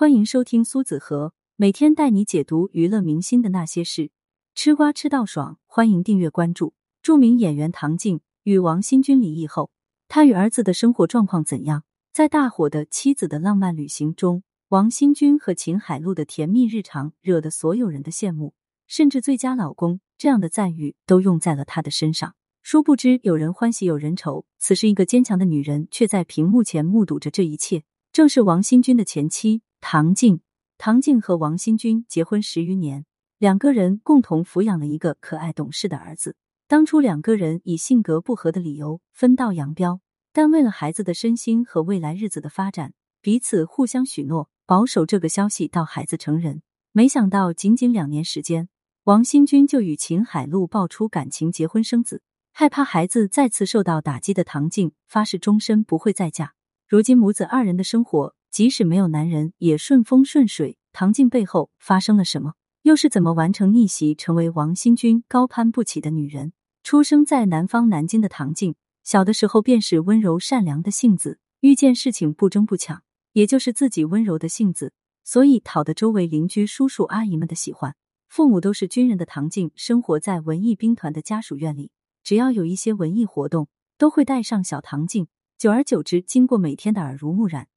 欢迎收听苏子和每天带你解读娱乐明星的那些事，吃瓜吃到爽，欢迎订阅关注。著名演员唐静与王新军离异后，他与儿子的生活状况怎样？在大火的《妻子的浪漫旅行》中，王新军和秦海璐的甜蜜日常惹得所有人的羡慕，甚至“最佳老公”这样的赞誉都用在了他的身上。殊不知，有人欢喜有人愁。此时，一个坚强的女人却在屏幕前目睹着这一切，正是王新军的前妻。唐静，唐静和王新军结婚十余年，两个人共同抚养了一个可爱懂事的儿子。当初两个人以性格不合的理由分道扬镳，但为了孩子的身心和未来日子的发展，彼此互相许诺保守这个消息到孩子成人。没想到仅仅两年时间，王新军就与秦海璐爆出感情，结婚生子。害怕孩子再次受到打击的唐静发誓终身不会再嫁。如今母子二人的生活。即使没有男人，也顺风顺水。唐静背后发生了什么？又是怎么完成逆袭，成为王新军高攀不起的女人？出生在南方南京的唐静，小的时候便是温柔善良的性子，遇见事情不争不抢，也就是自己温柔的性子，所以讨得周围邻居叔叔阿姨们的喜欢。父母都是军人的唐静，生活在文艺兵团的家属院里，只要有一些文艺活动，都会带上小唐静。久而久之，经过每天的耳濡目染。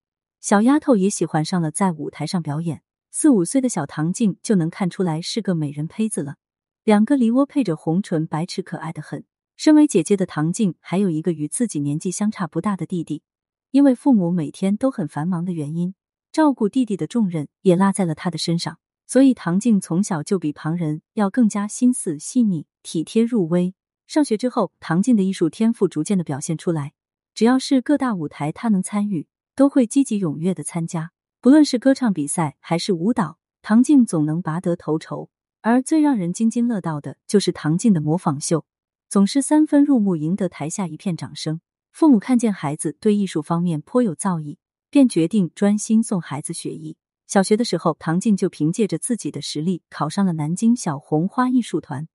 小丫头也喜欢上了在舞台上表演，四五岁的小唐静就能看出来是个美人胚子了。两个梨窝配着红唇，白齿可爱的很。身为姐姐的唐静还有一个与自己年纪相差不大的弟弟，因为父母每天都很繁忙的原因，照顾弟弟的重任也落在了他的身上，所以唐静从小就比旁人要更加心思细腻、体贴入微。上学之后，唐静的艺术天赋逐渐的表现出来，只要是各大舞台，她能参与。都会积极踊跃的参加，不论是歌唱比赛还是舞蹈，唐静总能拔得头筹。而最让人津津乐道的就是唐静的模仿秀，总是三分入目，赢得台下一片掌声。父母看见孩子对艺术方面颇有造诣，便决定专心送孩子学艺。小学的时候，唐静就凭借着自己的实力考上了南京小红花艺术团。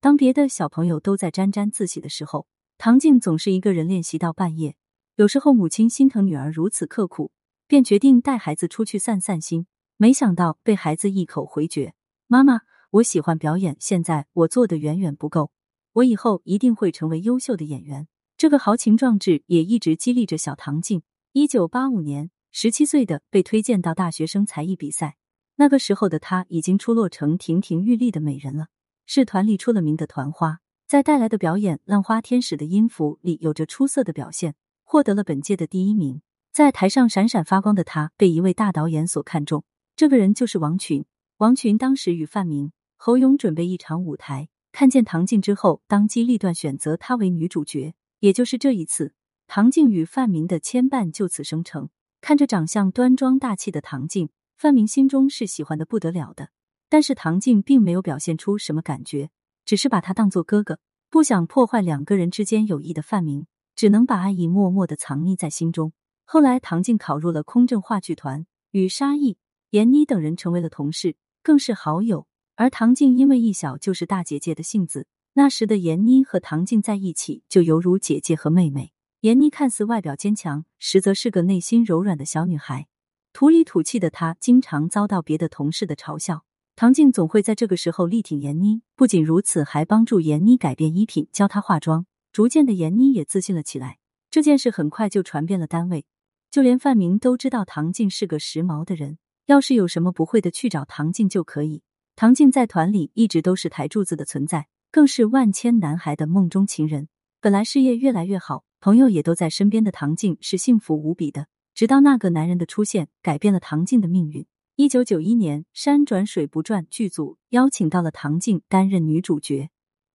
当别的小朋友都在沾沾自喜的时候，唐静总是一个人练习到半夜。有时候母亲心疼女儿如此刻苦，便决定带孩子出去散散心。没想到被孩子一口回绝：“妈妈，我喜欢表演，现在我做的远远不够，我以后一定会成为优秀的演员。”这个豪情壮志也一直激励着小唐静。一九八五年，十七岁的被推荐到大学生才艺比赛，那个时候的她已经出落成亭亭玉立的美人了，是团里出了名的团花，在带来的表演《浪花天使》的音符里有着出色的表现。获得了本届的第一名，在台上闪闪发光的他被一位大导演所看中，这个人就是王群。王群当时与范明、侯勇准备一场舞台，看见唐静之后，当机立断选择她为女主角。也就是这一次，唐静与范明的牵绊就此生成。看着长相端庄大气的唐静，范明心中是喜欢的不得了的，但是唐静并没有表现出什么感觉，只是把他当做哥哥，不想破坏两个人之间友谊的范明。只能把爱意默默的藏匿在心中。后来，唐静考入了空政话剧团，与沙溢、闫妮等人成为了同事，更是好友。而唐静因为一小就是大姐姐的性子，那时的闫妮和唐静在一起就犹如姐姐和妹妹。闫妮看似外表坚强，实则是个内心柔软的小女孩，土里土气的她经常遭到别的同事的嘲笑。唐静总会在这个时候力挺闫妮，不仅如此，还帮助闫妮改变衣品，教她化妆。逐渐的，闫妮也自信了起来。这件事很快就传遍了单位，就连范明都知道唐静是个时髦的人。要是有什么不会的，去找唐静就可以。唐静在团里一直都是台柱子的存在，更是万千男孩的梦中情人。本来事业越来越好，朋友也都在身边的唐静是幸福无比的。直到那个男人的出现，改变了唐静的命运。一九九一年，《山转水不转》剧组邀请到了唐静担任女主角。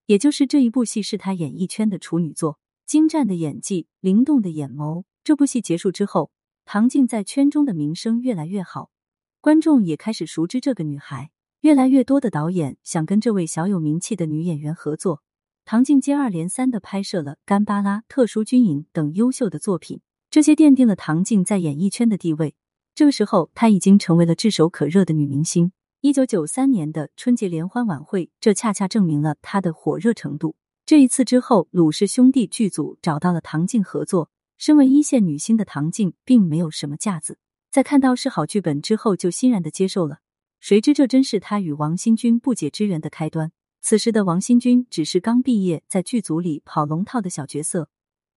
也就是这一部戏是她演艺圈的处女作，精湛的演技，灵动的眼眸。这部戏结束之后，唐静在圈中的名声越来越好，观众也开始熟知这个女孩。越来越多的导演想跟这位小有名气的女演员合作，唐静接二连三的拍摄了《干巴拉》《特殊军营》等优秀的作品，这些奠定了唐静在演艺圈的地位。这个时候，她已经成为了炙手可热的女明星。一九九三年的春节联欢晚会，这恰恰证明了他的火热程度。这一次之后，鲁氏兄弟剧组找到了唐静合作。身为一线女星的唐静，并没有什么架子，在看到是好剧本之后，就欣然的接受了。谁知这真是他与王新军不解之缘的开端。此时的王新军只是刚毕业，在剧组里跑龙套的小角色，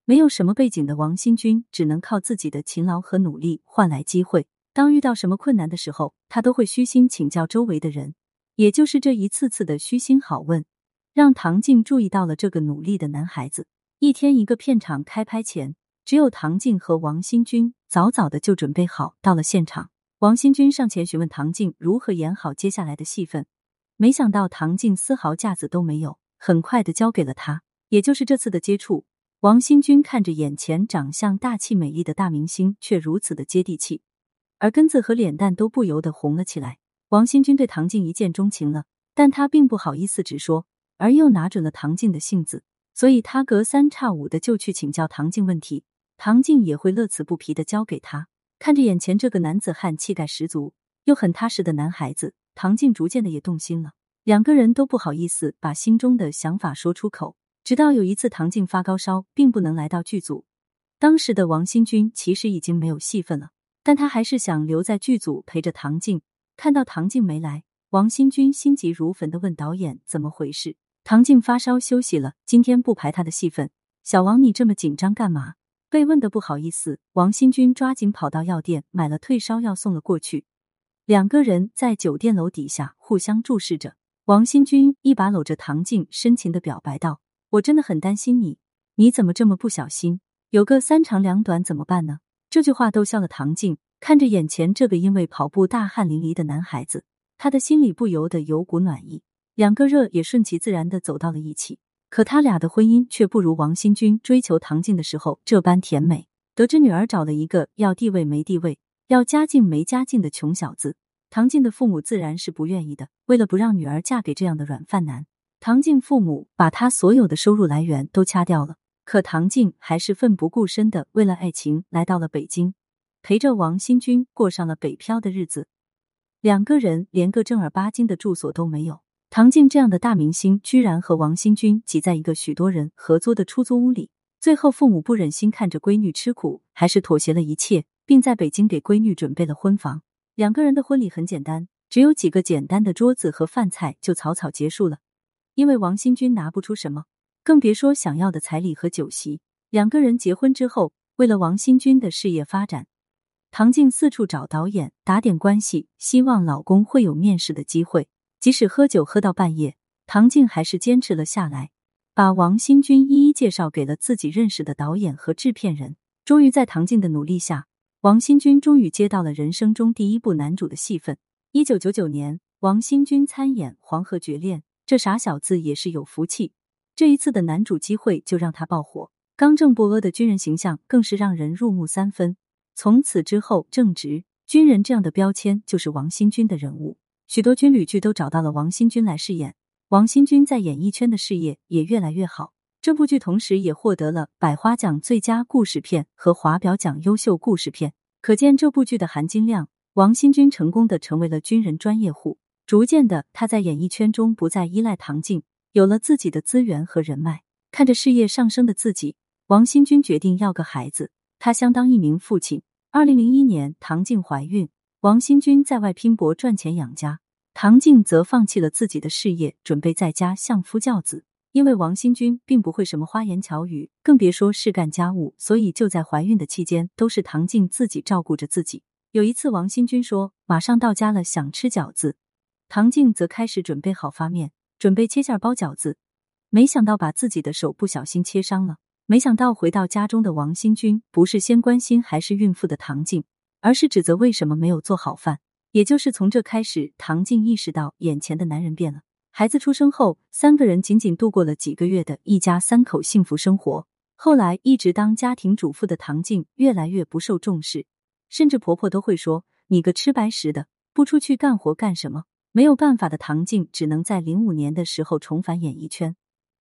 没有什么背景的王新军只能靠自己的勤劳和努力换来机会。当遇到什么困难的时候，他都会虚心请教周围的人。也就是这一次次的虚心好问，让唐静注意到了这个努力的男孩子。一天一个片场开拍前，只有唐静和王新军早早的就准备好到了现场。王新军上前询问唐静如何演好接下来的戏份。没想到唐静丝毫架子都没有，很快的交给了他。也就是这次的接触，王新军看着眼前长相大气美丽的大明星，却如此的接地气，而根子和脸蛋都不由得红了起来。王新军对唐静一见钟情了，但他并不好意思直说，而又拿准了唐静的性子，所以他隔三差五的就去请教唐静问题，唐静也会乐此不疲的教给他。看着眼前这个男子汉气概十足又很踏实的男孩子。唐静逐渐的也动心了，两个人都不好意思把心中的想法说出口。直到有一次，唐静发高烧，并不能来到剧组。当时的王新军其实已经没有戏份了，但他还是想留在剧组陪着唐静。看到唐静没来，王新军心急如焚的问导演怎么回事。唐静发烧休息了，今天不排他的戏份。小王，你这么紧张干嘛？被问的不好意思，王新军抓紧跑到药店买了退烧药送了过去。两个人在酒店楼底下互相注视着，王新军一把搂着唐静，深情的表白道：“我真的很担心你，你怎么这么不小心？有个三长两短怎么办呢？”这句话逗笑了唐静，看着眼前这个因为跑步大汗淋漓的男孩子，他的心里不由得有股暖意，两个热也顺其自然的走到了一起。可他俩的婚姻却不如王新军追求唐静的时候这般甜美。得知女儿找了一个要地位没地位。要家境没家境的穷小子，唐静的父母自然是不愿意的。为了不让女儿嫁给这样的软饭男，唐静父母把他所有的收入来源都掐掉了。可唐静还是奋不顾身的为了爱情来到了北京，陪着王新军过上了北漂的日子。两个人连个正儿八经的住所都没有。唐静这样的大明星，居然和王新军挤在一个许多人合租的出租屋里。最后，父母不忍心看着闺女吃苦，还是妥协了一切。并在北京给闺女准备了婚房。两个人的婚礼很简单，只有几个简单的桌子和饭菜就草草结束了。因为王新军拿不出什么，更别说想要的彩礼和酒席。两个人结婚之后，为了王新军的事业发展，唐静四处找导演打点关系，希望老公会有面试的机会。即使喝酒喝到半夜，唐静还是坚持了下来，把王新军一一介绍给了自己认识的导演和制片人。终于在唐静的努力下。王新军终于接到了人生中第一部男主的戏份。一九九九年，王新军参演《黄河绝恋》，这傻小子也是有福气，这一次的男主机会就让他爆火。刚正不阿的军人形象更是让人入木三分。从此之后，正直军人这样的标签就是王新军的人物。许多军旅剧都找到了王新军来饰演，王新军在演艺圈的事业也越来越好。这部剧同时也获得了百花奖最佳故事片和华表奖优秀故事片，可见这部剧的含金量。王新军成功的成为了军人专业户，逐渐的他在演艺圈中不再依赖唐静，有了自己的资源和人脉。看着事业上升的自己，王新军决定要个孩子，他相当一名父亲。二零零一年，唐静怀孕，王新军在外拼搏赚钱养家，唐静则放弃了自己的事业，准备在家相夫教子。因为王新军并不会什么花言巧语，更别说是干家务，所以就在怀孕的期间，都是唐静自己照顾着自己。有一次，王新军说马上到家了，想吃饺子，唐静则开始准备好发面，准备切馅包饺子，没想到把自己的手不小心切伤了。没想到回到家中的王新军不是先关心还是孕妇的唐静，而是指责为什么没有做好饭。也就是从这开始，唐静意识到眼前的男人变了。孩子出生后，三个人仅仅度过了几个月的一家三口幸福生活。后来，一直当家庭主妇的唐静越来越不受重视，甚至婆婆都会说：“你个吃白食的，不出去干活干什么？”没有办法的唐静只能在零五年的时候重返演艺圈。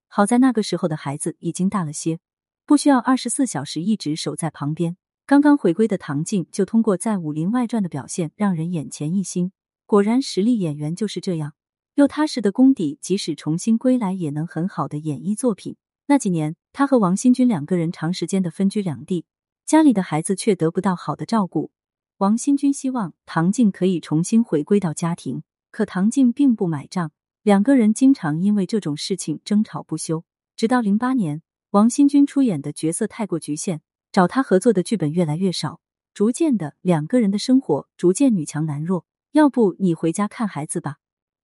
好在那个时候的孩子已经大了些，不需要二十四小时一直守在旁边。刚刚回归的唐静就通过在《武林外传》的表现，让人眼前一新。果然，实力演员就是这样。又踏实的功底，即使重新归来，也能很好的演绎作品。那几年，他和王新军两个人长时间的分居两地，家里的孩子却得不到好的照顾。王新军希望唐静可以重新回归到家庭，可唐静并不买账，两个人经常因为这种事情争吵不休。直到零八年，王新军出演的角色太过局限，找他合作的剧本越来越少，逐渐的两个人的生活逐渐女强男弱。要不你回家看孩子吧，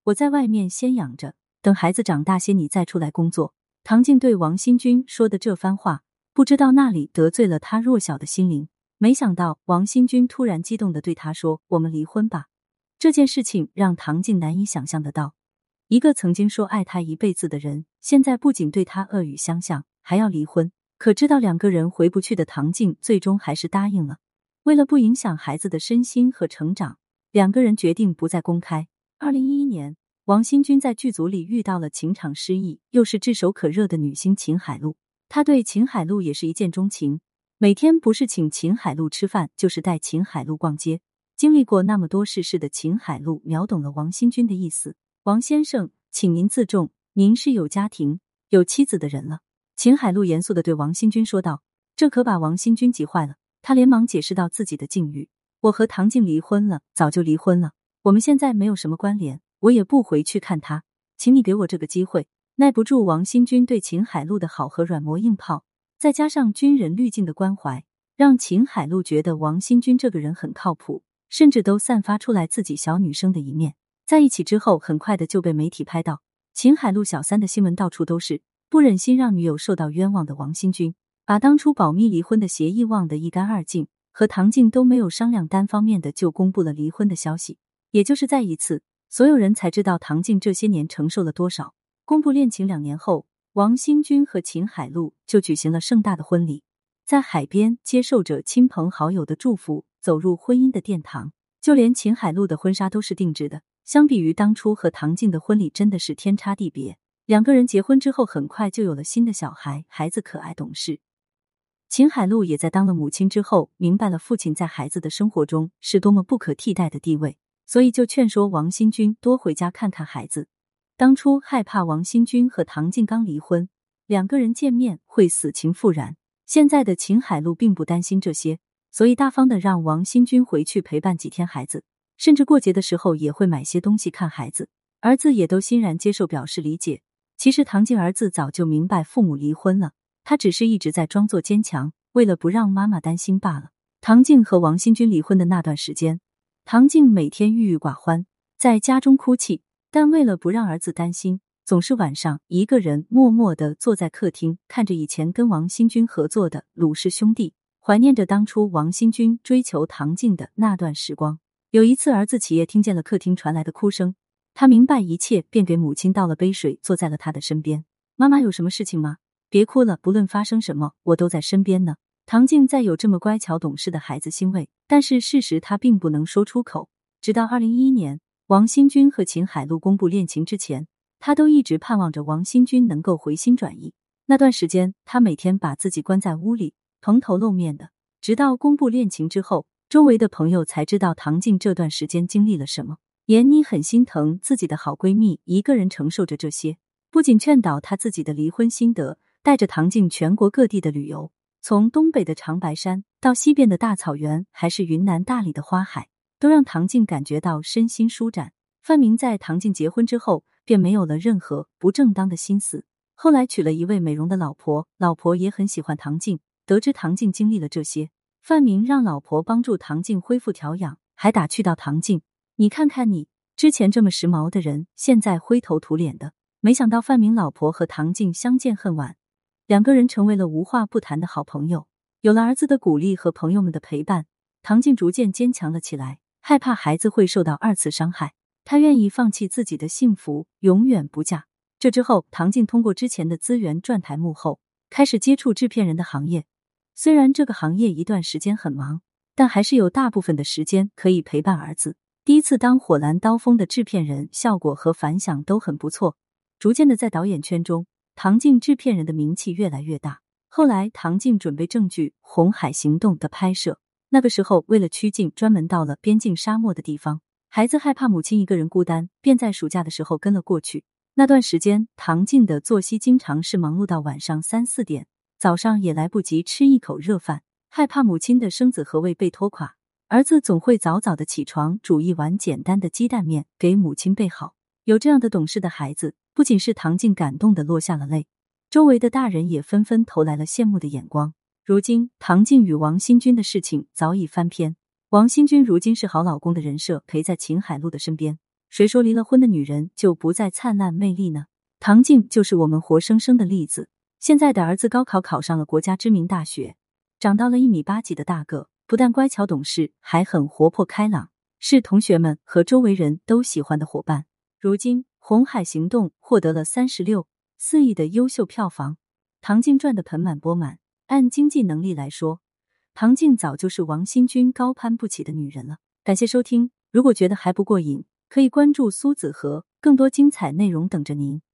我在外面先养着，等孩子长大些你再出来工作。唐静对王新军说的这番话，不知道那里得罪了他弱小的心灵。没想到王新军突然激动的对他说：“我们离婚吧。”这件事情让唐静难以想象得到，一个曾经说爱他一辈子的人，现在不仅对他恶语相向，还要离婚。可知道两个人回不去的唐静，最终还是答应了。为了不影响孩子的身心和成长，两个人决定不再公开。二零一一年，王新军在剧组里遇到了情场失意又是炙手可热的女星秦海璐，他对秦海璐也是一见钟情。每天不是请秦海璐吃饭，就是带秦海璐逛街。经历过那么多世事的秦海璐秒懂了王新军的意思。王先生，请您自重，您是有家庭、有妻子的人了。秦海璐严肃的对王新军说道，这可把王新军急坏了。他连忙解释到自己的境遇：我和唐静离婚了，早就离婚了。我们现在没有什么关联，我也不回去看他。请你给我这个机会。耐不住王新军对秦海璐的好和软磨硬泡。再加上军人滤镜的关怀，让秦海璐觉得王新军这个人很靠谱，甚至都散发出来自己小女生的一面。在一起之后，很快的就被媒体拍到秦海璐小三的新闻到处都是，不忍心让女友受到冤枉的王新军，把当初保密离婚的协议忘得一干二净，和唐静都没有商量，单方面的就公布了离婚的消息。也就是在一次，所有人才知道唐静这些年承受了多少。公布恋情两年后。王新军和秦海璐就举行了盛大的婚礼，在海边接受着亲朋好友的祝福，走入婚姻的殿堂。就连秦海璐的婚纱都是定制的，相比于当初和唐静的婚礼，真的是天差地别。两个人结婚之后，很快就有了新的小孩，孩子可爱懂事。秦海璐也在当了母亲之后，明白了父亲在孩子的生活中是多么不可替代的地位，所以就劝说王新军多回家看看孩子。当初害怕王新军和唐静刚离婚，两个人见面会死情复燃。现在的秦海璐并不担心这些，所以大方的让王新军回去陪伴几天孩子，甚至过节的时候也会买些东西看孩子。儿子也都欣然接受，表示理解。其实唐静儿子早就明白父母离婚了，他只是一直在装作坚强，为了不让妈妈担心罢了。唐静和王新军离婚的那段时间，唐静每天郁郁寡欢，在家中哭泣。但为了不让儿子担心，总是晚上一个人默默的坐在客厅，看着以前跟王新军合作的《鲁氏兄弟》，怀念着当初王新军追求唐静的那段时光。有一次，儿子起夜听见了客厅传来的哭声，他明白一切，便给母亲倒了杯水，坐在了他的身边。妈妈有什么事情吗？别哭了，不论发生什么，我都在身边呢。唐静再有这么乖巧懂事的孩子欣慰，但是事实他并不能说出口。直到二零一一年。王新军和秦海璐公布恋情之前，他都一直盼望着王新军能够回心转意。那段时间，他每天把自己关在屋里，蓬头露面的。直到公布恋情之后，周围的朋友才知道唐静这段时间经历了什么。闫妮很心疼自己的好闺蜜一个人承受着这些，不仅劝导她自己的离婚心得，带着唐静全国各地的旅游，从东北的长白山到西边的大草原，还是云南大理的花海。都让唐静感觉到身心舒展。范明在唐静结婚之后，便没有了任何不正当的心思。后来娶了一位美容的老婆，老婆也很喜欢唐静。得知唐静经历了这些，范明让老婆帮助唐静恢复调养，还打趣到唐静：“你看看你，之前这么时髦的人，现在灰头土脸的。”没想到范明老婆和唐静相见恨晚，两个人成为了无话不谈的好朋友。有了儿子的鼓励和朋友们的陪伴，唐静逐渐坚强了起来。害怕孩子会受到二次伤害，她愿意放弃自己的幸福，永远不嫁。这之后，唐静通过之前的资源转台幕后，开始接触制片人的行业。虽然这个行业一段时间很忙，但还是有大部分的时间可以陪伴儿子。第一次当火蓝刀锋的制片人，效果和反响都很不错。逐渐的，在导演圈中，唐静制片人的名气越来越大。后来，唐静准备证据《红海行动》的拍摄。那个时候，为了趋近，专门到了边境沙漠的地方。孩子害怕母亲一个人孤单，便在暑假的时候跟了过去。那段时间，唐静的作息经常是忙碌到晚上三四点，早上也来不及吃一口热饭。害怕母亲的生子和胃被拖垮，儿子总会早早的起床，煮一碗简单的鸡蛋面给母亲备好。有这样的懂事的孩子，不仅是唐静感动的落下了泪，周围的大人也纷纷投来了羡慕的眼光。如今，唐静与王新军的事情早已翻篇。王新军如今是好老公的人设，陪在秦海璐的身边。谁说离了婚的女人就不再灿烂魅力呢？唐静就是我们活生生的例子。现在的儿子高考考上了国家知名大学，长到了一米八几的大个，不但乖巧懂事，还很活泼开朗，是同学们和周围人都喜欢的伙伴。如今，《红海行动》获得了三十六四亿的优秀票房，唐静赚得盆满钵满。按经济能力来说，唐静早就是王新军高攀不起的女人了。感谢收听，如果觉得还不过瘾，可以关注苏子和，更多精彩内容等着您。